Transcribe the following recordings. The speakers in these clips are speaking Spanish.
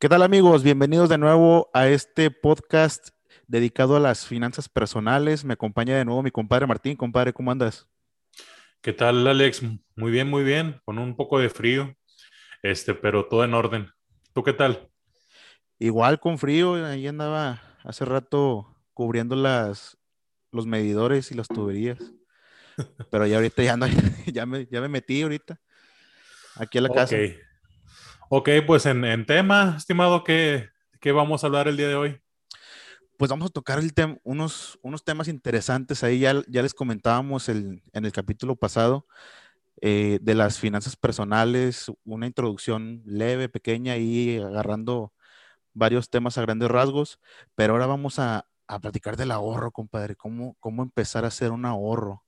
¿Qué tal amigos? Bienvenidos de nuevo a este podcast dedicado a las finanzas personales. Me acompaña de nuevo mi compadre Martín. Compadre, ¿cómo andas? ¿Qué tal, Alex? Muy bien, muy bien, con un poco de frío, este, pero todo en orden. ¿Tú qué tal? Igual con frío, ahí andaba hace rato cubriendo las, los medidores y las tuberías. Pero ya ahorita ya, no, ya, me, ya me metí ahorita aquí a la casa. Ok, pues en, tema, estimado, ¿qué, ¿qué, vamos a hablar el día de hoy? Pues vamos a tocar el unos, unos temas interesantes. Ahí ya, ya les comentábamos el, en el capítulo pasado eh, de las finanzas personales, una introducción leve, pequeña, y agarrando varios temas a grandes rasgos. Pero ahora vamos a, a platicar del ahorro, compadre. Cómo, cómo empezar a hacer un ahorro,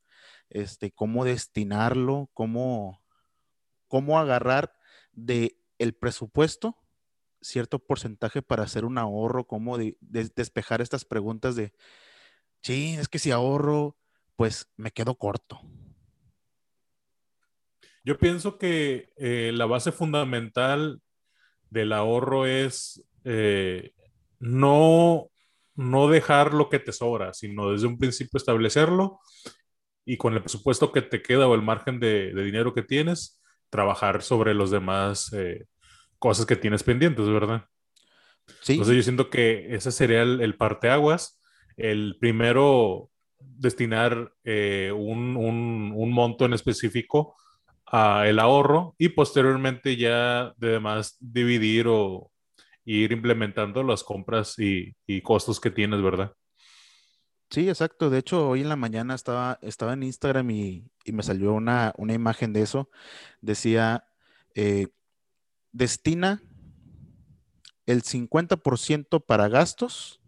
este, cómo destinarlo, cómo, cómo agarrar de el presupuesto, cierto porcentaje para hacer un ahorro, cómo despejar estas preguntas de, sí, es que si ahorro, pues me quedo corto. Yo pienso que eh, la base fundamental del ahorro es eh, no, no dejar lo que te sobra, sino desde un principio establecerlo y con el presupuesto que te queda o el margen de, de dinero que tienes, trabajar sobre los demás eh, cosas que tienes pendientes, ¿verdad? Sí. Entonces yo siento que ese sería el, el parteaguas. El primero, destinar eh, un, un, un, monto en específico a el ahorro y posteriormente ya de demás dividir o ir implementando las compras y, y costos que tienes, ¿verdad? Sí, exacto. De hecho, hoy en la mañana estaba, estaba en Instagram y, me salió una, imagen de eso. Decía, eh, destina el 50% para gastos,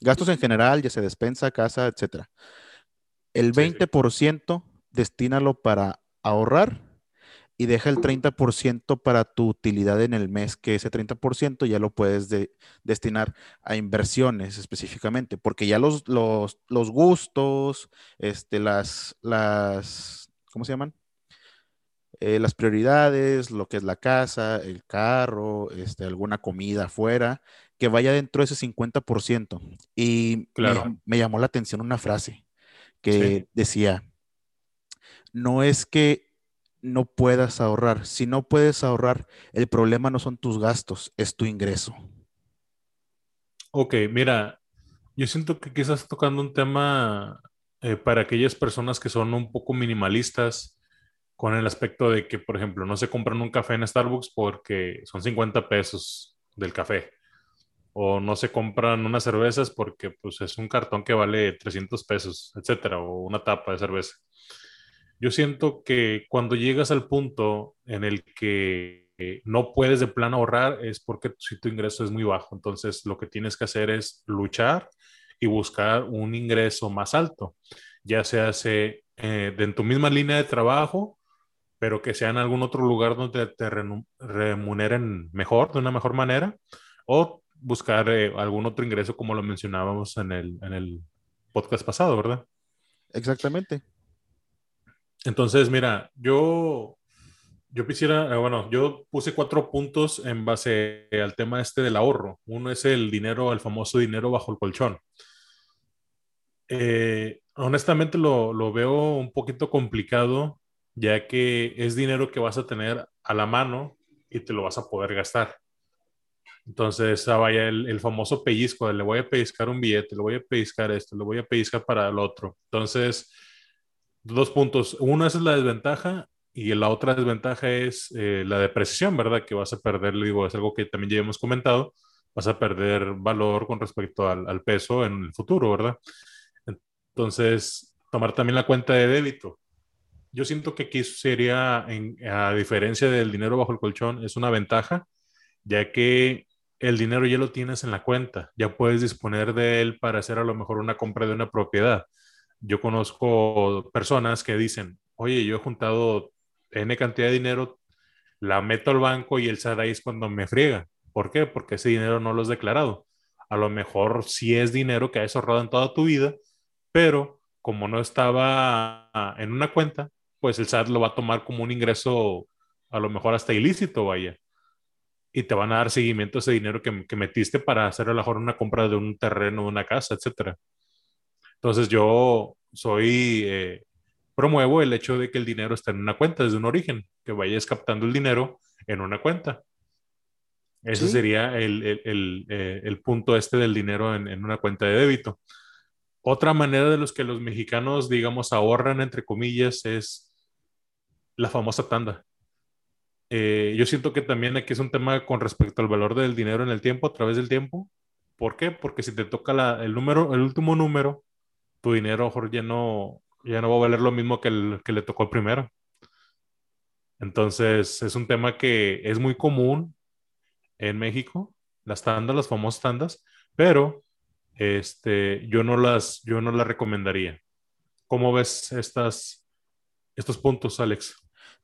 gastos en general, ya sea despensa, casa, etc. El 20% destínalo para ahorrar y deja el 30% para tu utilidad en el mes, que ese 30% ya lo puedes destinar a inversiones específicamente, porque ya los, los, los, gustos, este, las, las, ¿cómo se llaman? Eh, las prioridades, lo que es la casa, el carro, este, alguna comida afuera, que vaya dentro de ese 50%. Y claro. me, llamó la atención una frase que decía, no es que no puedas ahorrar. Si no puedes ahorrar, el problema no son tus gastos, es tu ingreso. Ok, mira, yo siento que quizás tocando un tema eh, para aquellas personas que son un poco minimalistas con el aspecto de que, por ejemplo, no se compran un café en Starbucks porque son 50 pesos del café. O no se compran unas cervezas porque pues, es un cartón que vale 300 pesos, etcétera, o una tapa de cerveza yo siento que cuando llegas al punto en el que eh, no puedes de plano ahorrar es porque si tu ingreso es muy bajo. Entonces lo que tienes que hacer es luchar y buscar un ingreso más alto, ya sea eh, en tu misma línea de trabajo, pero que sea en algún otro lugar donde te remuneren mejor, de una mejor manera, o buscar eh, algún otro ingreso como lo mencionábamos en el, en el podcast pasado, ¿verdad? Exactamente. Entonces, mira, yo, yo quisiera, eh, bueno, yo puse cuatro puntos en base al tema este del ahorro. Uno es el dinero, el famoso dinero bajo el colchón. Eh, honestamente lo, lo, veo un poquito complicado, ya que es dinero que vas a tener a la mano y te lo vas a poder gastar. Entonces, ah, vaya el, el, famoso pellizco, le voy a pellizcar un billete, le voy a pellizcar esto, le voy a pellizcar para el otro. Entonces, dos puntos. Una es la desventaja y la otra desventaja es eh, la depreciación, ¿verdad? Que vas a perder, digo, es algo que también ya hemos comentado, vas a perder valor con respecto al, peso en el futuro, ¿verdad? Entonces, tomar también la cuenta de débito. Yo siento que aquí sería, a diferencia del dinero bajo el colchón, es una ventaja, ya que el dinero ya lo tienes en la cuenta, ya puedes disponer de él para hacer a lo mejor una compra de una propiedad yo conozco personas que dicen, oye, yo he juntado N cantidad de dinero, la meto al banco y el SAT es cuando me friega. ¿Por qué? Porque ese dinero no lo has declarado. A lo mejor sí es dinero que has ahorrado en toda tu vida, pero como no estaba en una cuenta, pues el SAT lo va a tomar como un ingreso a lo mejor hasta ilícito, vaya. y te van a dar seguimiento a ese dinero que, que metiste para hacer a lo mejor una compra de un terreno, de una casa, etcétera. Entonces yo soy, eh, promuevo el hecho de que el dinero esté en una cuenta desde un origen, que vayas captando el dinero en una cuenta. Ese sería el, el, eh, el, punto este del dinero en, en, una cuenta de débito. Otra manera de los que los mexicanos, digamos, ahorran, entre comillas, es la famosa tanda. Eh, yo siento que también aquí es un tema con respecto al valor del dinero en el tiempo, a través del tiempo. ¿Por qué? Porque si te toca la, el número, el último número, tu dinero mejor ya no, ya no va a valer lo mismo que el que le tocó el primero. Entonces, es un tema que es muy común en México, las tandas, las famosas tandas, pero este, yo, no las, yo no las recomendaría. ¿Cómo ves estas, estos puntos, Alex?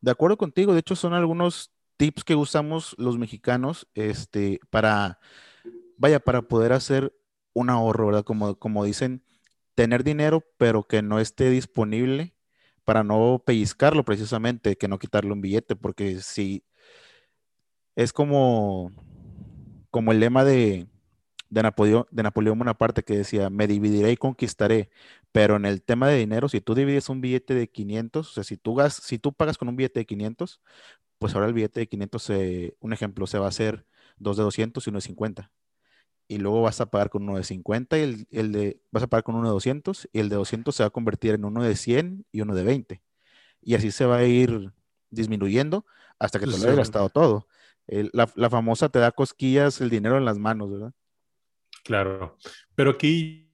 De acuerdo contigo, de hecho son algunos tips que usamos los mexicanos este, para, vaya, para poder hacer un ahorro, ¿verdad? Como, como dicen, tener dinero, pero que no esté disponible para no pellizcarlo precisamente, que no quitarle un billete, porque si es como, como el lema de, de, Napoleón, de Napoleón Bonaparte que decía, me dividiré y conquistaré, pero en el tema de dinero, si tú divides un billete de 500, o sea, si tú, gas, si tú pagas con un billete de 500, pues ahora el billete de 500, un ejemplo, se va a hacer dos de 200 y uno de 50. Y luego vas a pagar con uno de 50 y el, el, de, vas a pagar con uno de 200 y el de 200 se va a convertir en uno de 100 y uno de 20. Y así se va a ir disminuyendo hasta que te lo hayas gastado todo. El, la, la, famosa te da cosquillas el dinero en las manos, ¿verdad? Claro, pero aquí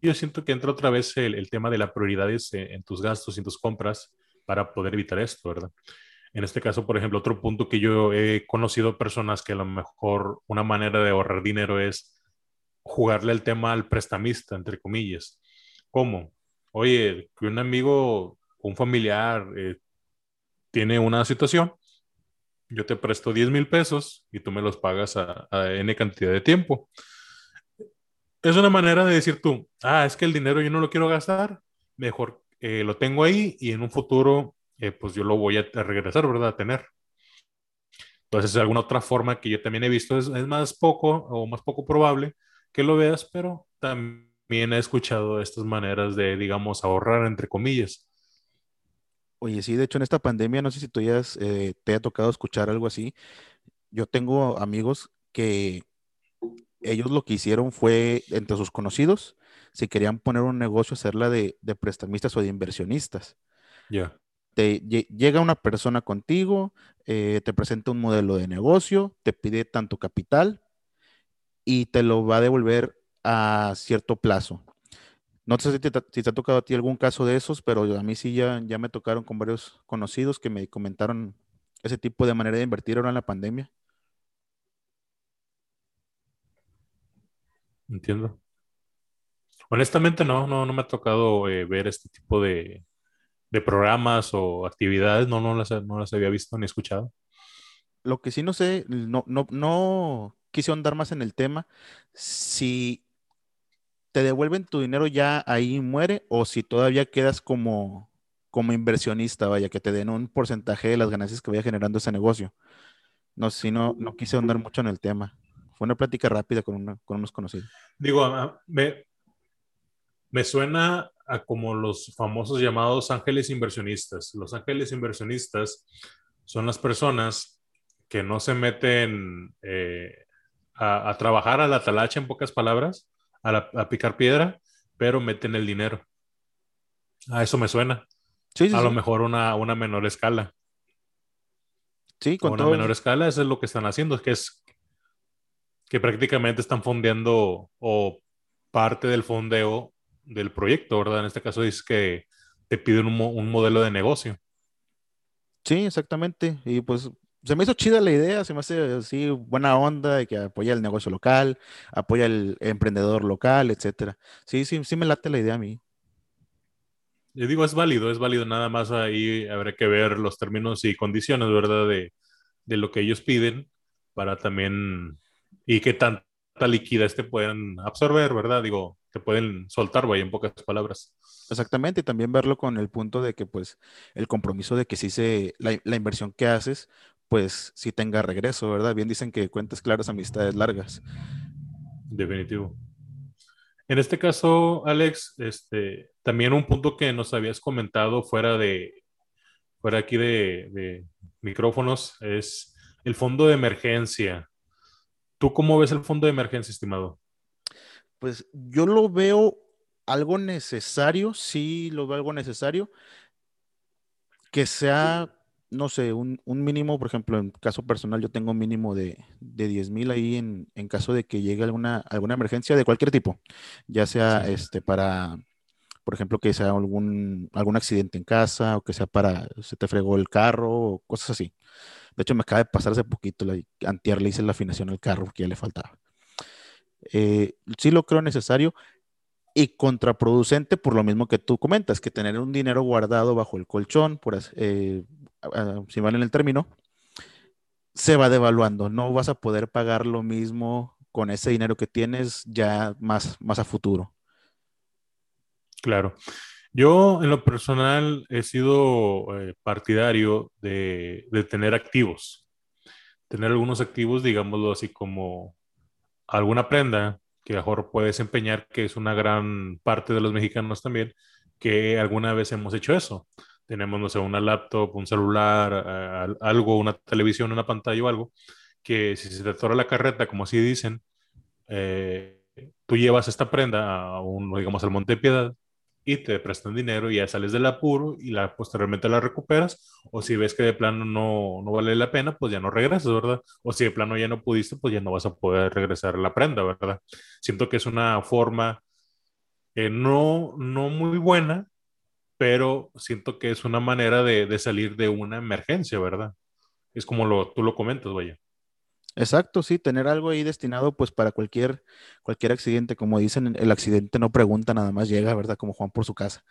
yo siento que entra otra vez el, el tema de las prioridades en, en, tus gastos y en tus compras para poder evitar esto, ¿verdad? En este caso, por ejemplo, otro punto que yo he conocido personas que a lo mejor una manera de ahorrar dinero es jugarle el tema al prestamista, entre comillas. ¿Cómo? Oye, que un amigo, un familiar eh, tiene una situación yo te presto 10 mil pesos y tú me los pagas a, a, N cantidad de tiempo. Es una manera de decir tú, ah, es que el dinero yo no lo quiero gastar, mejor eh, lo tengo ahí y en un futuro, eh, pues yo lo voy a, a, regresar, ¿verdad? A tener. Entonces, alguna otra forma que yo también he visto es, es más poco o más poco probable que lo veas, pero también he escuchado estas maneras de, digamos, ahorrar, entre comillas. Oye, sí, de hecho en esta pandemia, no sé si tú ya eh, te ha tocado escuchar algo así. Yo tengo amigos que ellos lo que hicieron fue, entre sus conocidos, si querían poner un negocio, hacerla de, de prestamistas o de inversionistas. Ya. Yeah. Llega una persona contigo, eh, te presenta un modelo de negocio, te pide tanto capital y te lo va a devolver a cierto plazo. No sé si te, si te, ha tocado a ti algún caso de esos, pero a mí sí ya, ya me tocaron con varios conocidos que me comentaron ese tipo de manera de invertir ahora en la pandemia. Entiendo. Honestamente no, no, no me ha tocado eh, ver este tipo de, de, programas o actividades, no, no las, no las había visto ni escuchado. Lo que sí no sé, no, no, no quise andar más en el tema, si te devuelven tu dinero ya ahí muere o si todavía quedas como, como inversionista, vaya, que te den un porcentaje de las ganancias que vaya generando ese negocio. No si no, no quise andar mucho en el tema. Fue una plática rápida con, una, con unos conocidos. Digo, me, me suena a como los famosos llamados ángeles inversionistas. Los ángeles inversionistas son las personas que no se meten eh, a, a, trabajar a la talacha, en pocas palabras, a, la, a, picar piedra, pero meten el dinero. A eso me suena. Sí, sí, a sí. lo mejor una, una menor escala. Sí, con a una todo. menor escala, eso es lo que están haciendo, que es que prácticamente están fondeando o parte del fondeo del proyecto, ¿verdad? En este caso es que te piden un, un modelo de negocio. Sí, exactamente. Y pues se me hizo chida la idea, se me hace así buena onda de que apoya el negocio local, apoya el emprendedor local, etcétera. Sí, sí, sí me late la idea a mí. Yo digo, es válido, es válido, nada más ahí habrá que ver los términos y condiciones, ¿verdad? De, de lo que ellos piden para también, y qué tanta liquidez te pueden absorber, ¿verdad? Digo, te pueden soltar, vaya, en pocas palabras. Exactamente, y también verlo con el punto de que, pues, el compromiso de que sí se, la, la inversión que haces, pues sí tenga regreso, ¿verdad? Bien dicen que cuentas claras, amistades largas. Definitivo. En este caso, Alex, este, también un punto que nos habías comentado fuera de, fuera aquí de, de micrófonos es el fondo de emergencia. ¿Tú cómo ves el fondo de emergencia, estimado? Pues yo lo veo algo necesario, sí lo veo algo necesario, que sea, no sé, un, mínimo, por ejemplo, en caso personal yo tengo un mínimo de, de 10 mil ahí en, caso de que llegue alguna, alguna emergencia de cualquier tipo, ya sea este para, por ejemplo, que sea algún, algún accidente en casa o que sea para, se te fregó el carro o cosas así. De hecho, me acaba de pasar hace poquito, la, antier le hice la afinación al carro porque ya le faltaba. Eh, sí lo creo necesario y contraproducente por lo mismo que tú comentas, que tener un dinero guardado bajo el colchón, por, eh, si vale el término, se va devaluando. No vas a poder pagar lo mismo con ese dinero que tienes ya más, más a futuro. Claro. Yo en lo personal he sido eh, partidario de, de, tener activos. Tener algunos activos, digámoslo así como alguna prenda que mejor puede desempeñar, que es una gran parte de los mexicanos también, que alguna vez hemos hecho eso. Tenemos, no sé, una laptop, un celular, algo, una televisión, una pantalla o algo, que si se te atora la carreta, como así dicen, eh, tú llevas esta prenda a un, digamos, al Monte Piedad y te prestan dinero y ya sales del apuro y la posteriormente la recuperas o si ves que de plano no, no vale la pena pues ya no regresas, ¿verdad? O si de plano ya no pudiste pues ya no vas a poder regresar la prenda, ¿verdad? Siento que es una forma eh, no, no muy buena, pero siento que es una manera de, de salir de una emergencia, ¿verdad? Es como lo, tú lo comentas, vaya. Exacto, sí, tener algo ahí destinado pues para cualquier, cualquier accidente, como dicen, el accidente no pregunta, nada más llega, ¿verdad? Como Juan por su casa.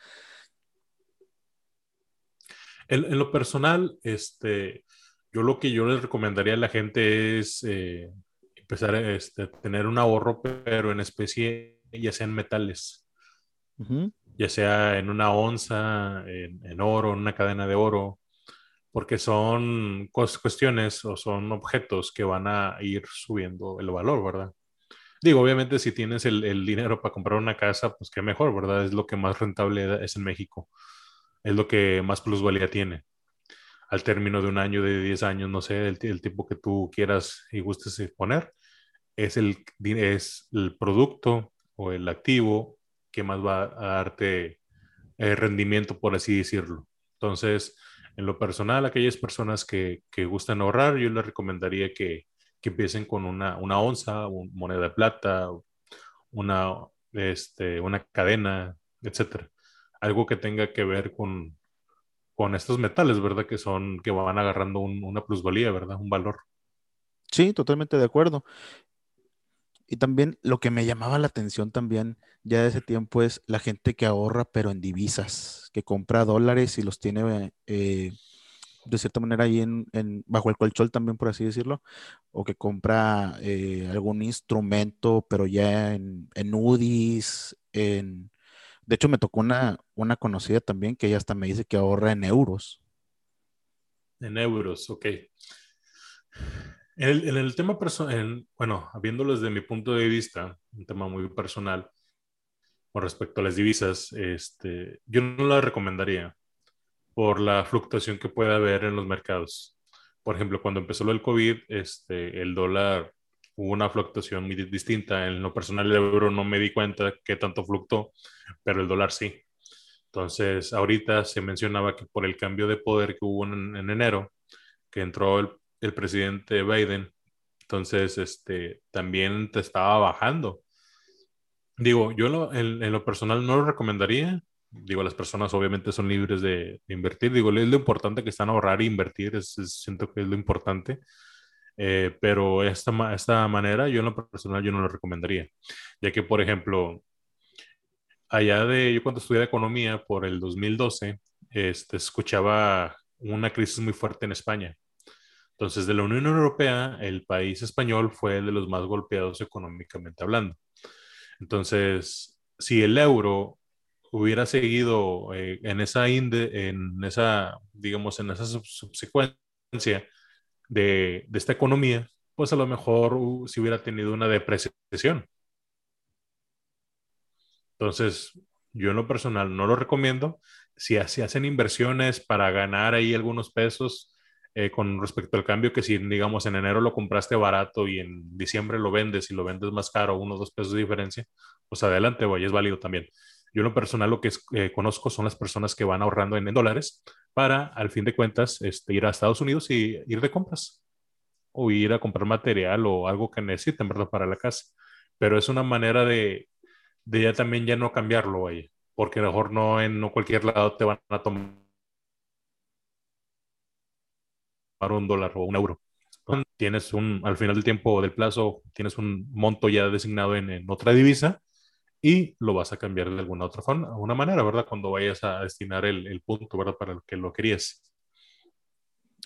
En, lo personal, este, yo lo que yo les recomendaría a la gente es eh, empezar este, a tener un ahorro, pero en especie, ya sean metales, ya sea en una onza, en, en oro, en una cadena de oro, porque son cuestiones o son objetos que van a ir subiendo el valor, ¿verdad? Digo, obviamente si tienes el, dinero para comprar una casa, pues qué mejor, ¿verdad? Es lo que más rentable es en México. Es lo que más plusvalía tiene. Al término de un año, de 10 años, no sé, el, el tiempo que tú quieras y gustes poner, es el, es el producto o el activo que más va a darte eh, rendimiento, por así decirlo. Entonces, en lo personal, aquellas personas que, que gustan ahorrar, yo les recomendaría que, que empiecen con una, una onza, una moneda de plata, una, este, una cadena, etcétera. Algo que tenga que ver con, con estos metales, ¿verdad? Que son, que van agarrando una plusvalía, ¿verdad? Un valor. Sí, totalmente de acuerdo. Y también lo que me llamaba la atención también ya de ese tiempo es la gente que ahorra pero en divisas, que compra dólares y los tiene eh, de cierta manera ahí en, bajo el colchón también, por así decirlo, o que compra eh, algún instrumento pero ya en, en UDIs, en... De hecho, me tocó una, una conocida también que ella hasta me dice que ahorra en euros. En euros, ok. En el, tema personal, bueno, viéndolo desde mi punto de vista, un tema muy personal, con respecto a las divisas, este, yo no la recomendaría por la fluctuación que puede haber en los mercados. Por ejemplo, cuando empezó lo del COVID, este, el dólar hubo una fluctuación muy distinta. En lo personal, el euro no me di cuenta que tanto fluctuó, pero el dólar sí. Entonces, ahorita se mencionaba que por el cambio de poder que hubo en, en enero, que entró el el presidente Biden. Entonces, este, también te estaba bajando. Digo, yo en, lo personal no lo recomendaría. Digo, las personas obviamente son libres de, invertir. Digo, es lo importante que están ahorrar e invertir. Es, siento que es lo importante. Eh, pero esta, esta manera, yo en lo personal, yo no lo recomendaría. Ya que, por ejemplo, allá de, yo cuando estudié economía por el 2012, este, escuchaba una crisis muy fuerte en España entonces, de la Unión Europea, el país español fue de los más golpeados económicamente hablando. Entonces, si el euro hubiera seguido eh, en esa inde, en esa, digamos, en esa subsecuencia, de, de esta economía, pues a lo mejor uh, si hubiera tenido una depreciación. Entonces, yo en lo personal no lo recomiendo. Si, si hacen inversiones para ganar ahí algunos pesos eh, con respecto al cambio, que si digamos en enero lo compraste barato y en diciembre lo vendes y lo vendes más caro, uno dos pesos de diferencia, pues adelante, voy, es válido también. Yo en lo personal lo que eh, conozco son las personas que van ahorrando en, dólares para, al fin de cuentas, este, ir a Estados Unidos y ir de compras o ir a comprar material o algo que necesiten, ¿verdad? Para la casa. Pero es una manera de, de ya también ya no cambiarlo ahí, porque a lo mejor no en no cualquier lado te van a tomar un dólar o un euro. Tienes un, al final del tiempo del plazo, tienes un monto ya designado en, otra divisa y lo vas a cambiar de alguna otra forma, alguna manera, ¿verdad? Cuando vayas a destinar el, punto, ¿verdad? Para el que lo querías.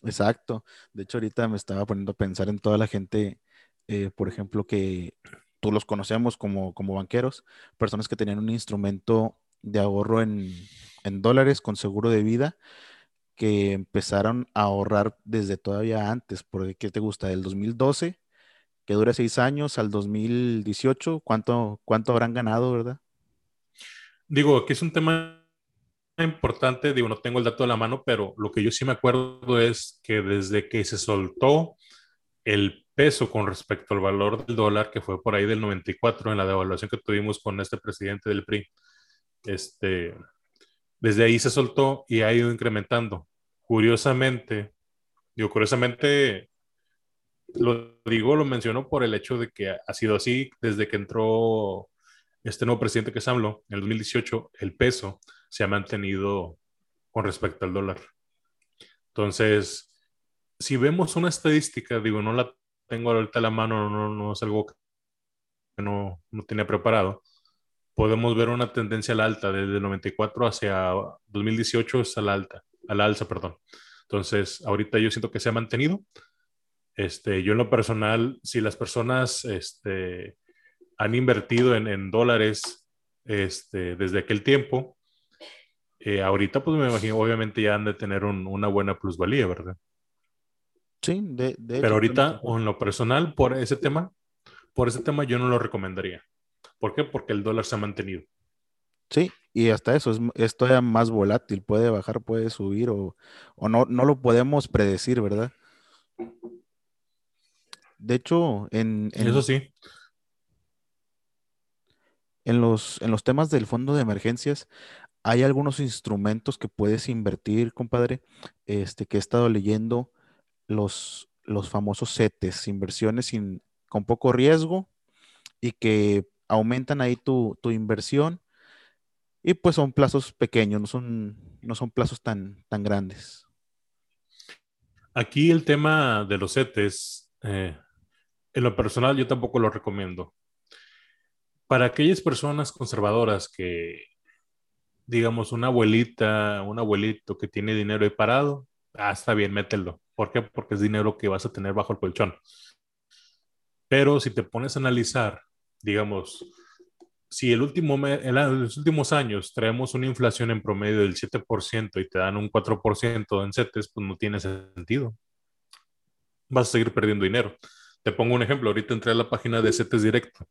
Exacto. De hecho, ahorita me estaba poniendo a pensar en toda la gente, eh, por ejemplo, que tú los conocemos como, como banqueros, personas que tenían un instrumento de ahorro en, dólares con seguro de vida que empezaron a ahorrar desde todavía antes, porque ¿qué te gusta? Del 2012, que dura seis años, al 2018, ¿cuánto, cuánto habrán ganado, verdad? Digo, que es un tema importante, digo, no tengo el dato de la mano, pero lo que yo sí me acuerdo es que desde que se soltó el peso con respecto al valor del dólar, que fue por ahí del 94 en la devaluación que tuvimos con este presidente del PRI, este, desde ahí se soltó y ha ido incrementando. Curiosamente, digo, curiosamente, lo digo, lo menciono por el hecho de que ha sido así desde que entró este nuevo presidente que es AMLO, en el 2018, el peso se ha mantenido con respecto al dólar. Entonces, si vemos una estadística, digo, no la tengo ahorita a la mano, no, no es algo que no, no tenía preparado, podemos ver una tendencia a la alta, desde el 94 hacia 2018 es a la alta, a la alza, perdón. Entonces, ahorita yo siento que se ha mantenido. Este, yo en lo personal, si las personas este, han invertido en, en dólares este, desde aquel tiempo, eh, ahorita pues me imagino, obviamente ya han de tener un, una buena plusvalía, ¿verdad? Sí, de, de Pero ahorita, en lo personal, por ese tema, por ese tema yo no lo recomendaría. ¿Por qué? Porque el dólar se ha mantenido. Sí, y hasta eso es, todavía más volátil, puede bajar, puede subir o, no, no lo podemos predecir, ¿verdad? De hecho, en, eso sí. En los, en los temas del fondo de emergencias, hay algunos instrumentos que puedes invertir, compadre, este, que he estado leyendo los, los famosos CETES, inversiones sin, con poco riesgo y que aumentan ahí tu, inversión y pues son plazos pequeños, no son, no son plazos tan, tan grandes. Aquí el tema de los CETES, eh, en lo personal yo tampoco lo recomiendo. Para aquellas personas conservadoras que, digamos, una abuelita, un abuelito que tiene dinero ahí parado, ah, está bien, mételo. ¿Por qué? Porque es dinero que vas a tener bajo el colchón. Pero si te pones a analizar, digamos, si el último en los últimos años traemos una inflación en promedio del 7% y te dan un 4% en CETES, pues no tiene sentido. Vas a seguir perdiendo dinero. Te pongo un ejemplo. Ahorita entré a la página de CETES Directo.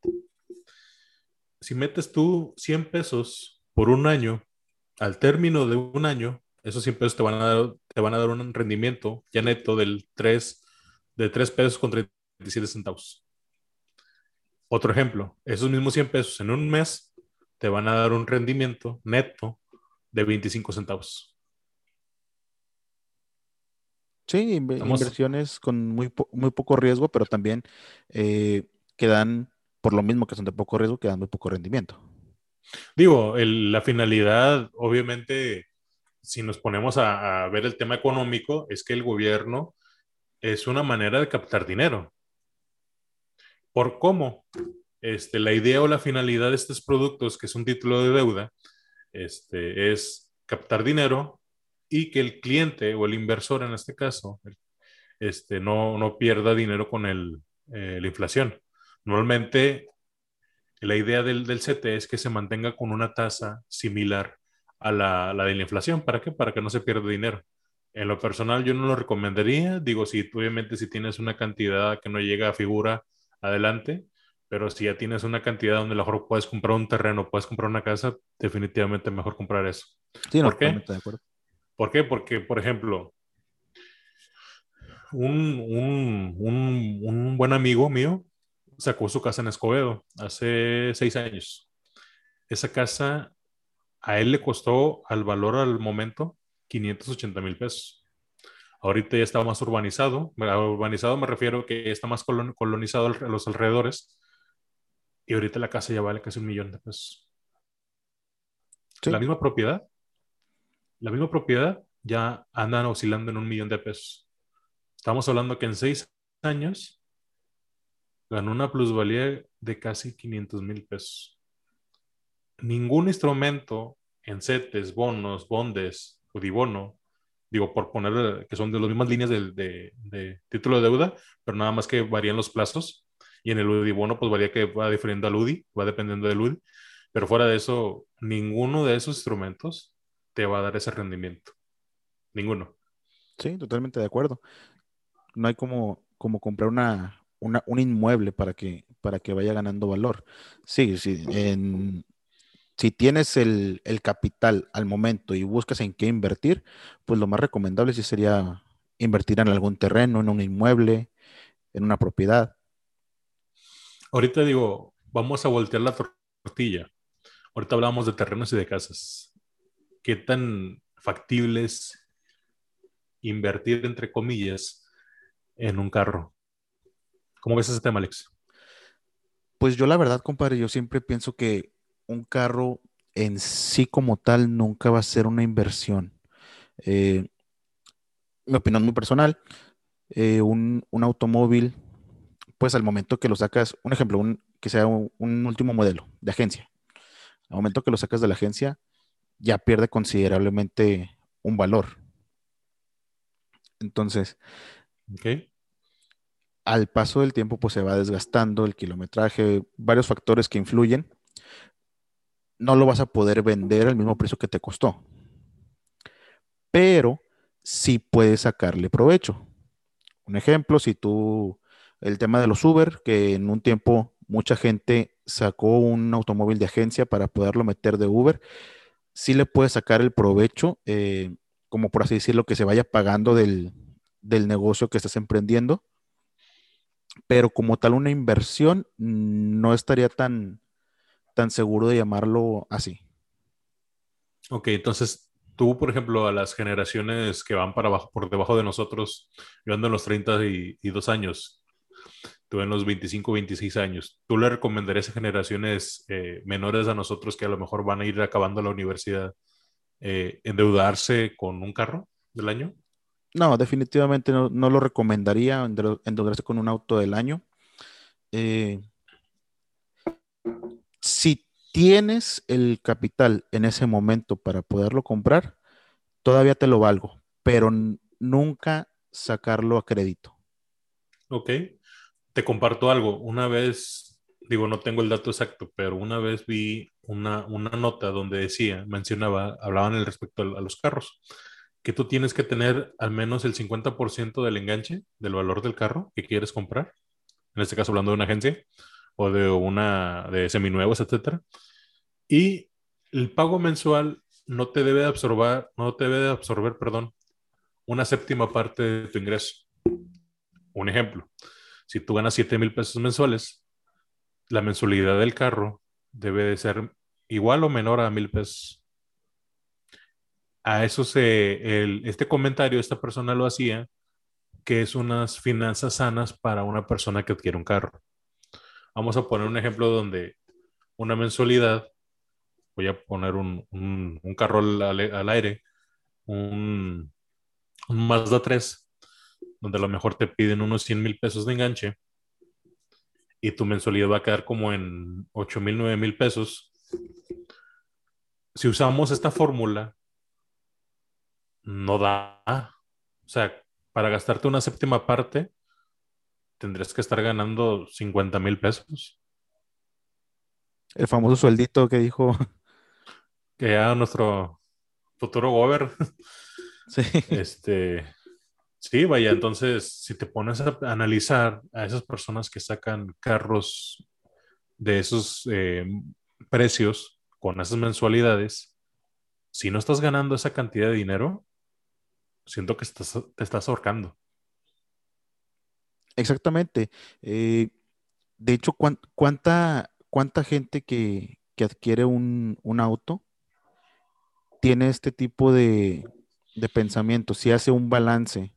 Si metes tú 100 pesos por un año, al término de un año, esos 100 pesos te van a dar, te van a dar un rendimiento ya neto del 3, de 3 pesos con 37 centavos. Otro ejemplo, esos mismos 100 pesos en un mes te van a dar un rendimiento neto de 25 centavos. Sí, inversiones con muy, muy poco riesgo, pero también eh, que dan, por lo mismo que son de poco riesgo, que dan muy poco rendimiento. Digo, la finalidad, obviamente, si nos ponemos a, ver el tema económico, es que el gobierno es una manera de captar dinero. ¿Por cómo? Este, la idea o la finalidad de estos productos, que es un título de deuda, este, es captar dinero y que el cliente o el inversor en este caso este, no, no pierda dinero con el, eh, la inflación. Normalmente la idea del, del CT es que se mantenga con una tasa similar a la, la de la inflación. ¿Para qué? Para que no se pierda dinero. En lo personal yo no lo recomendaría. Digo, si obviamente si tienes una cantidad que no llega a figura, adelante. Pero si ya tienes una cantidad donde a lo mejor puedes comprar un terreno, puedes comprar una casa, definitivamente mejor comprar eso. Sí, no, ¿Por qué? totalmente de acuerdo. ¿Por qué? Porque, por ejemplo, un, un, un, un buen amigo mío sacó su casa en Escobedo hace seis años. Esa casa a él le costó al valor al momento 580 mil pesos. Ahorita ya está más urbanizado. A urbanizado me refiero que está más colon- colonizado a los alrededores. Y ahorita la casa ya vale casi un millón de pesos. Sí. La misma propiedad, la misma propiedad ya andan oscilando en un millón de pesos. Estamos hablando que en seis años ganó una plusvalía de casi 500 mil pesos. Ningún instrumento en CETES, bonos, bondes, Udibono, digo, por poner que son de las mismas líneas de, título de deuda, pero nada más que varían los plazos. Y en el Udibono, pues varía que va diferiendo al UDI, va dependiendo del UDI. Pero fuera de eso, ninguno de esos instrumentos te va a dar ese rendimiento. Ninguno. Sí, totalmente de acuerdo. No hay como, como comprar una, una- un inmueble para que, para que vaya ganando valor. Sí, sí, en- si tienes el, el capital al momento y buscas en qué invertir, pues lo más recomendable sí sería invertir en algún terreno, en un inmueble, en una propiedad. Ahorita digo, vamos a voltear la tor- tortilla. Ahorita hablamos de terrenos y de casas. ¿Qué tan factible es invertir, entre comillas, en un carro? ¿Cómo ves ese tema, Alex? Pues yo la verdad, compadre, yo siempre pienso que un carro en sí como tal nunca va a ser una inversión. Eh, mi opinión muy personal, eh, un, un automóvil, pues al momento que lo sacas, un ejemplo, un, que sea un, un último modelo de agencia, al momento que lo sacas de la agencia, ya pierde considerablemente un valor. Entonces, al paso del tiempo, pues se va desgastando el kilometraje, varios factores que influyen. No lo vas a poder vender al mismo precio que te costó, pero sí puedes sacarle provecho. Un ejemplo, si tú, el tema de los Uber, que en un tiempo mucha gente sacó un automóvil de agencia para poderlo meter de Uber, sí le puedes sacar el provecho, eh, como por así decirlo, que se vaya pagando del, del negocio que estás emprendiendo pero como tal una inversión, no estaría tan, tan seguro de llamarlo así. Ok, entonces tú, por ejemplo, a las generaciones que van para abajo, por debajo de nosotros, yo ando en los 32 años, tú en los 25, 26 años, ¿tú le recomendarías a generaciones eh, menores a nosotros que a lo mejor van a ir acabando la universidad eh, endeudarse con un carro del año? No, definitivamente no, no lo recomendaría endeu- endeudarse con un auto del año. Eh, tienes el capital en ese momento para poderlo comprar, todavía te lo valgo, pero nunca sacarlo a crédito. Ok, te comparto algo. Una vez, digo, no tengo el dato exacto, pero una vez vi una, una nota donde decía, mencionaba, hablaban al respecto a, a los carros, que tú tienes que tener al menos el 50% del enganche del valor del carro que quieres comprar. En este caso, hablando de una agencia o de una de seminuevos, etcétera. Y el pago mensual no te debe de absorber, no te debe de absorber, perdón, una séptima parte de tu ingreso. Un ejemplo, si tú ganas 7 mil pesos mensuales, la mensualidad del carro debe de ser igual o menor a mil pesos. A eso se, el- este comentario, esta persona lo hacía, que es unas finanzas sanas para una persona que adquiere un carro. Vamos a poner un ejemplo donde una mensualidad, voy a poner un, un- un carro al, al- al aire, un, un Mazda 3, donde a lo mejor te piden unos 100 mil pesos de enganche y tu mensualidad va a quedar como en 8 mil, 9 mil pesos. Si usamos esta fórmula, no da. O sea, para gastarte una séptima parte, tendrías que estar ganando 50 mil pesos. El famoso sueldito que dijo, Que ya nuestro futuro gober Sí. Este, sí, vaya, entonces, si te pones a analizar a esas personas que sacan carros de esos eh, precios con esas mensualidades, si no estás ganando esa cantidad de dinero, siento que estás, te estás ahorcando. Exactamente. Eh, de hecho, ¿cuánta, cuánta gente que, que adquiere un, un, auto tiene este tipo de, de pensamiento? Si hace un balance,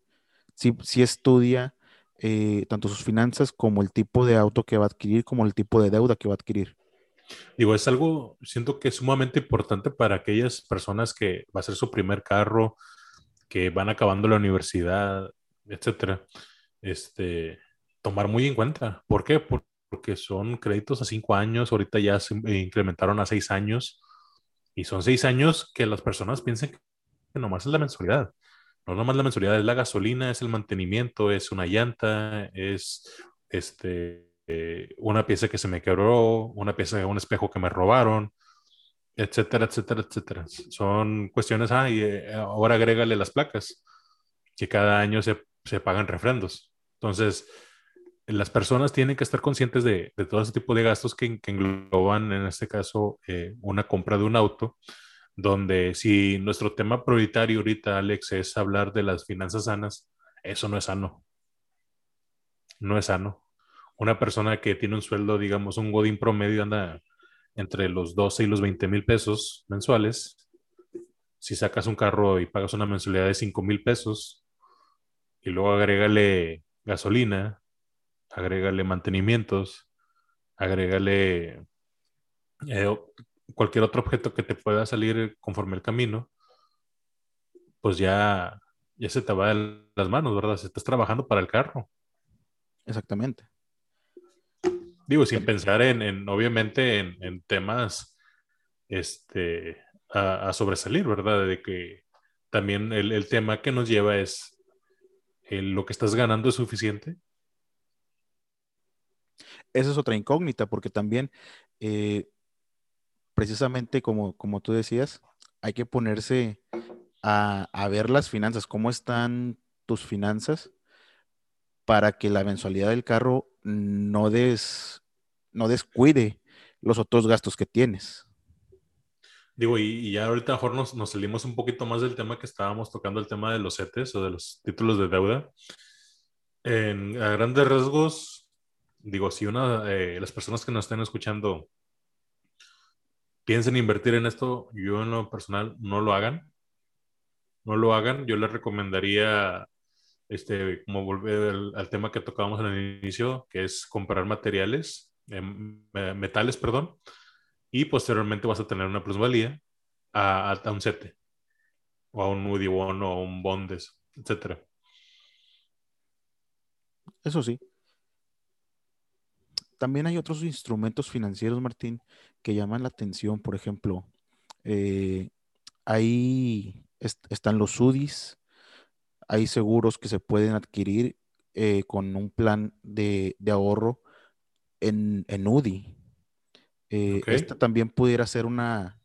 si, si estudia eh, tanto sus finanzas como el tipo de auto que va a adquirir, como el tipo de deuda que va a adquirir. Digo, es algo, siento que es sumamente importante para aquellas personas que va a ser su primer carro, que van acabando la universidad, etcétera. Este, tomar muy en cuenta. ¿Por qué? Porque son créditos a cinco años, ahorita ya se incrementaron a seis años, y son seis años que las personas piensan que nomás es la mensualidad. No nomás la mensualidad, es la gasolina, es el mantenimiento, es una llanta, es este, eh, una pieza que se me quebró, una pieza un espejo que me robaron, etcétera, etcétera, etcétera. Son cuestiones, ah, y eh, ahora agrégale las placas, que cada año se, se pagan refrendos. Entonces, las personas tienen que estar conscientes de, de todo ese tipo de gastos que, engloban, en este caso, eh, una compra de un auto, donde si nuestro tema prioritario ahorita, Alex, es hablar de las finanzas sanas, eso no es sano. No es sano. Una persona que tiene un sueldo, digamos, un godín promedio anda entre los 12 y los 20 mil pesos mensuales. Si sacas un carro y pagas una mensualidad de 5 mil pesos y luego agrégale gasolina, agrégale mantenimientos, agrégale eh, cualquier otro objeto que te pueda salir conforme el camino, pues ya, ya se te va de las manos, ¿verdad? Si estás trabajando para el carro. Exactamente. Digo, sin pensar en, obviamente, en, temas este, a, sobresalir, ¿verdad? De que también el, tema que nos lleva es lo que estás ganando es suficiente. Esa es otra incógnita, porque también, eh, precisamente como, como tú decías, hay que ponerse a, a ver las finanzas, cómo están tus finanzas para que la mensualidad del carro no des no descuide los otros gastos que tienes. Digo, y, ya ahorita mejor nos, nos, salimos un poquito más del tema que estábamos tocando, el tema de los CETES o de los títulos de deuda. En, a grandes rasgos, digo, si una, eh, las personas que nos estén escuchando piensen invertir en esto, yo en lo personal no lo hagan. No lo hagan. Yo les recomendaría, este, como volver al, tema que tocábamos en el inicio, que es comprar materiales metales, perdón, y posteriormente vas a tener una plusvalía a, un CETE, o a un One, o un Bondes, etcétera. Eso sí. También hay otros instrumentos financieros, Martín, que llaman la atención. Por ejemplo, eh, ahí están los UDIs, hay seguros que se pueden adquirir eh, con un plan de, de ahorro en, en UDI. Eh, esta también pudiera ser una,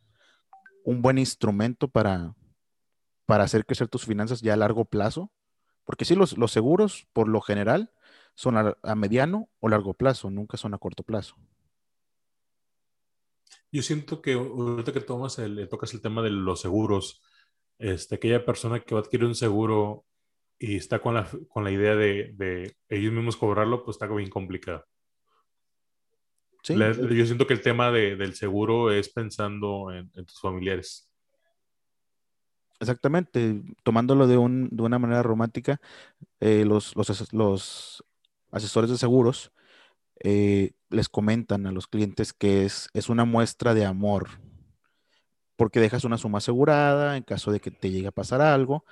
un buen instrumento para, para hacer crecer tus finanzas ya a largo plazo. Porque sí, los, los seguros, por lo general, son a, mediano o largo plazo, nunca son a corto plazo. Yo siento que ahorita que tomas el, tocas el tema de los seguros, este, aquella persona que va a adquirir un seguro y está con la, con la idea de, de ellos mismos cobrarlo, pues está bien complicado yo siento que el tema del seguro es pensando en, tus familiares. Exactamente, tomándolo de, una manera romántica, eh, los, los, asesores de seguros eh, les comentan a los clientes que es, es una muestra de amor, porque dejas una suma asegurada en caso de que te llegue a pasar algo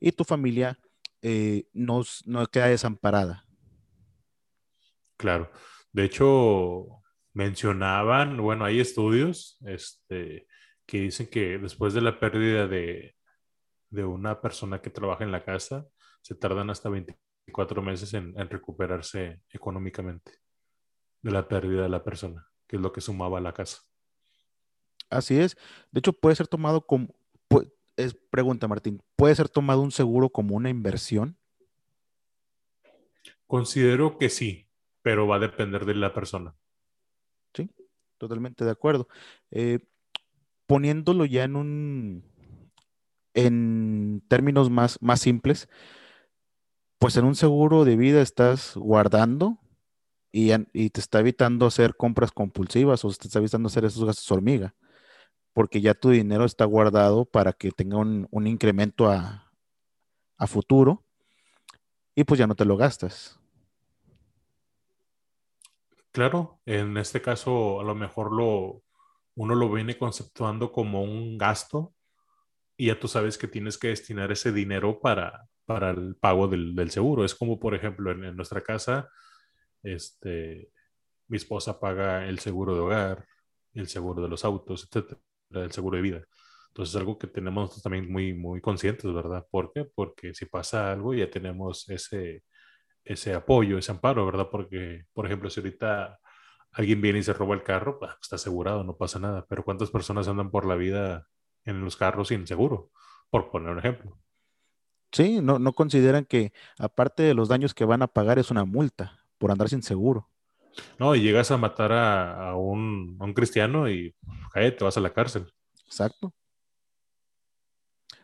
y tu familia eh, no, no queda desamparada. Claro, de hecho, mencionaban, bueno, hay estudios este, que dicen que después de la pérdida de, de, una persona que trabaja en la casa, se tardan hasta 24 meses en, recuperarse económicamente de la pérdida de la persona, que es lo que sumaba la casa. Así es. De hecho, puede ser tomado como, es pregunta, Martín, ¿puede ser tomado un seguro como una inversión? Considero que sí, pero va a depender de la persona. Sí, totalmente de acuerdo. Eh, poniéndolo ya en un, en términos más, más simples, pues en un seguro de vida estás guardando y, te está evitando hacer compras compulsivas o te está evitando hacer esos gastos hormiga, porque ya tu dinero está guardado para que tenga un, incremento a, a futuro y pues ya no te lo gastas. Claro, en este caso a lo mejor lo, uno lo viene conceptuando como un gasto y ya tú sabes que tienes que destinar ese dinero para, para el pago del, del seguro. Es como, por ejemplo, en, en, nuestra casa, este, mi esposa paga el seguro de hogar, el seguro de los autos, etcétera, el seguro de vida. Entonces es algo que tenemos también muy, muy conscientes, ¿verdad? ¿Por qué? Porque si pasa algo ya tenemos ese, ese apoyo, ese amparo, ¿verdad? Porque, por ejemplo, si ahorita alguien viene y se roba el carro, pues está asegurado, no pasa nada. Pero ¿cuántas personas andan por la vida en los carros sin seguro? Por poner un ejemplo. Sí, no, no consideran que aparte de los daños que van a pagar es una multa por andar sin seguro. No, y llegas a matar a, a, un, a un, cristiano y cae, te vas a la cárcel. Exacto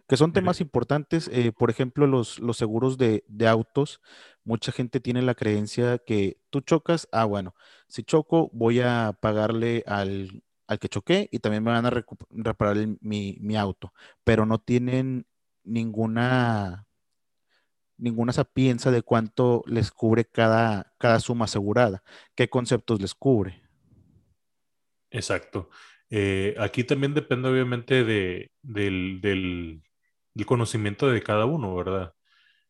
que son temas importantes. Eh, por ejemplo, los, los seguros de, de, autos. Mucha gente tiene la creencia que tú chocas, ah, bueno, si choco voy a pagarle al, al que choqué y también me van a reparar el, mi, mi, auto, pero no tienen ninguna ninguna sapienza de cuánto les cubre cada, cada suma asegurada, qué conceptos les cubre. Exacto. Eh, aquí también depende obviamente de, del, del, el conocimiento de cada uno, ¿verdad?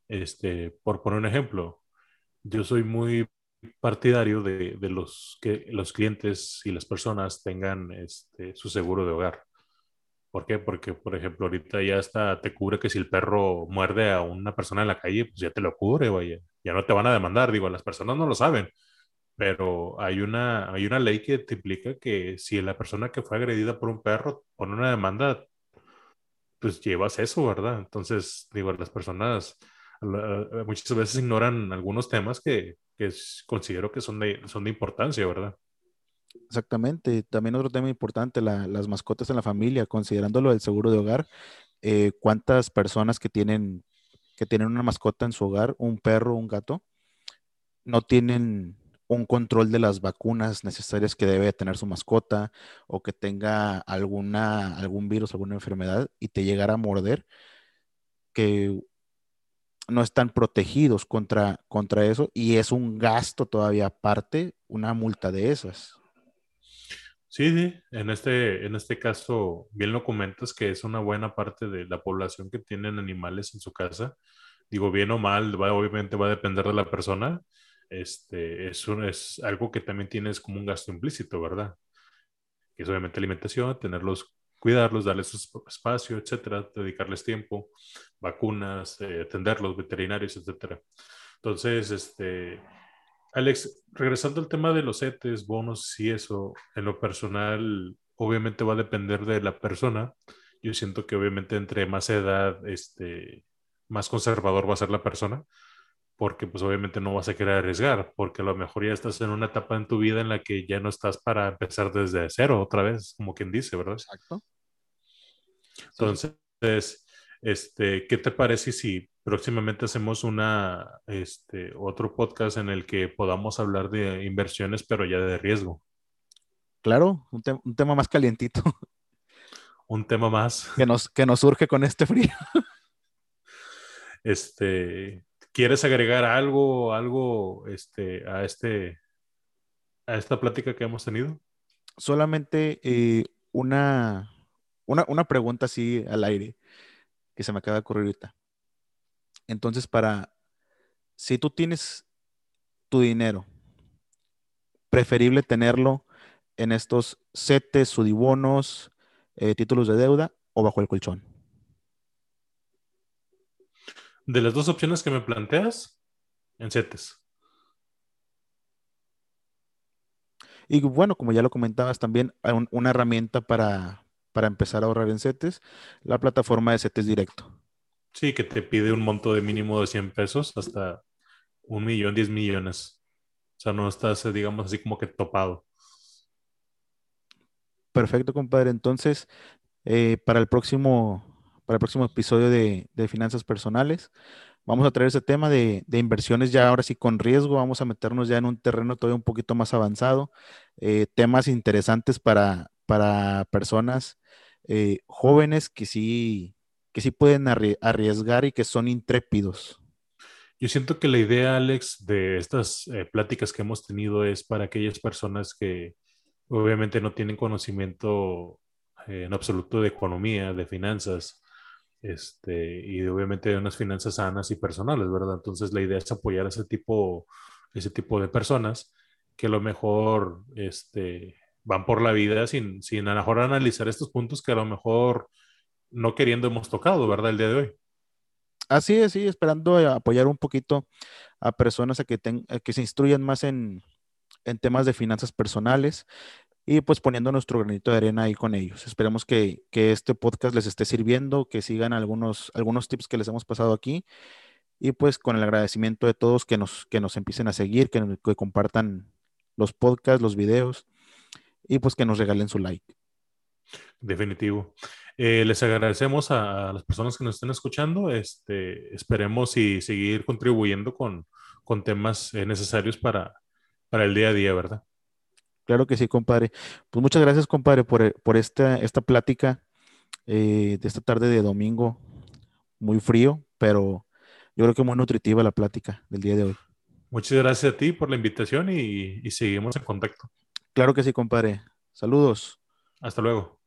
Este, por poner un ejemplo, yo soy muy partidario de, de los que los clientes y las personas tengan este, su seguro de hogar. ¿Por qué? Porque, por ejemplo, ahorita ya está, te cubre que si el perro muerde a una persona en la calle, pues ya te lo cubre, vaya. Ya no te van a demandar. Digo, las personas no lo saben, pero hay una, hay una ley que te implica que si la persona que fue agredida por un perro pone una demanda, pues llevas eso, ¿verdad? Entonces, digo, las personas muchas veces ignoran algunos temas que, que considero que son de, son de importancia, ¿verdad? Exactamente. También otro tema importante, la, las mascotas en la familia, considerándolo del seguro de hogar, eh, ¿cuántas personas que tienen, que tienen una mascota en su hogar, un perro, un gato, no tienen un control de las vacunas necesarias que debe tener su mascota o que tenga alguna, algún virus, alguna enfermedad y te llegara a morder, que no están protegidos contra, contra eso y es un gasto todavía aparte, una multa de esas. Sí, sí, en este, en este caso, bien lo comentas que es una buena parte de la población que tienen animales en su casa. Digo, bien o mal, va, obviamente va a depender de la persona, este, es, un, es algo que también tienes como un gasto implícito, ¿verdad? Que es obviamente alimentación, tenerlos, cuidarlos, darles su espacio, etcétera, dedicarles tiempo, vacunas, eh, atenderlos, veterinarios, etcétera. Entonces, este, Alex, regresando al tema de los ETES, bonos y eso, en lo personal, obviamente va a depender de la persona. Yo siento que obviamente entre más edad, este, más conservador va a ser la persona porque pues obviamente no vas a querer arriesgar, porque a lo mejor ya estás en una etapa en tu vida en la que ya no estás para empezar desde cero otra vez, como quien dice, ¿verdad? Exacto. Entonces, este, ¿qué te parece si próximamente hacemos una, este, otro podcast en el que podamos hablar de inversiones, pero ya de riesgo? Claro, un, te un tema más calientito. Un tema más. Que nos, que nos surge con este frío. Este, ¿Quieres agregar algo, algo este, a, este, a esta plática que hemos tenido? Solamente eh, una, una, una, pregunta así al aire que se me acaba de ocurrir ahorita. Entonces, para, si tú tienes tu dinero, preferible tenerlo en estos CETES, sudibonos, eh, títulos de deuda o bajo el colchón. De las dos opciones que me planteas, en CETES. Y bueno, como ya lo comentabas, también una herramienta para, para empezar a ahorrar en CETES, la plataforma de CETES Directo. Sí, que te pide un monto de mínimo de 100 pesos hasta un millón, 10 millones. O sea, no estás, eh, digamos, así como que topado. Perfecto, compadre. Entonces, eh, para, el próximo, para el próximo episodio de, de, finanzas personales, vamos a traer ese tema de, de, inversiones ya ahora sí con riesgo. Vamos a meternos ya en un terreno todavía un poquito más avanzado. Eh, temas interesantes para, para personas eh, jóvenes que sí, que sí pueden arriesgar y que son intrépidos. Yo siento que la idea, Alex, de estas eh, pláticas que hemos tenido es para aquellas personas que obviamente no tienen conocimiento eh, en absoluto de economía, de finanzas, este, y obviamente de unas finanzas sanas y personales, ¿verdad? Entonces la idea es apoyar a ese tipo, ese tipo de personas que a lo mejor este, van por la vida sin, sin a lo mejor analizar estos puntos que a lo mejor no queriendo hemos tocado, ¿verdad? El día de hoy. Así es, sí, esperando apoyar un poquito a personas a que, que se instruyan más en, en, temas de finanzas personales y pues poniendo nuestro granito de arena ahí con ellos. Esperemos que, que, este podcast les esté sirviendo, que sigan algunos, algunos tips que les hemos pasado aquí y pues con el agradecimiento de todos que nos, que nos empiecen a seguir, que, que compartan los podcasts, los videos y pues que nos regalen su like. Definitivo. Eh, les agradecemos a, las personas que nos estén escuchando. Este, esperemos y seguir contribuyendo con, con temas eh, necesarios para, para el día a día, ¿verdad? Claro que sí, compadre. Pues muchas gracias, compadre, por, por esta, esta plática eh, de esta tarde de domingo. Muy frío, pero yo creo que muy nutritiva la plática del día de hoy. Muchas gracias a ti por la invitación y seguimos en contacto. Claro que sí, compadre. Saludos. Hasta luego.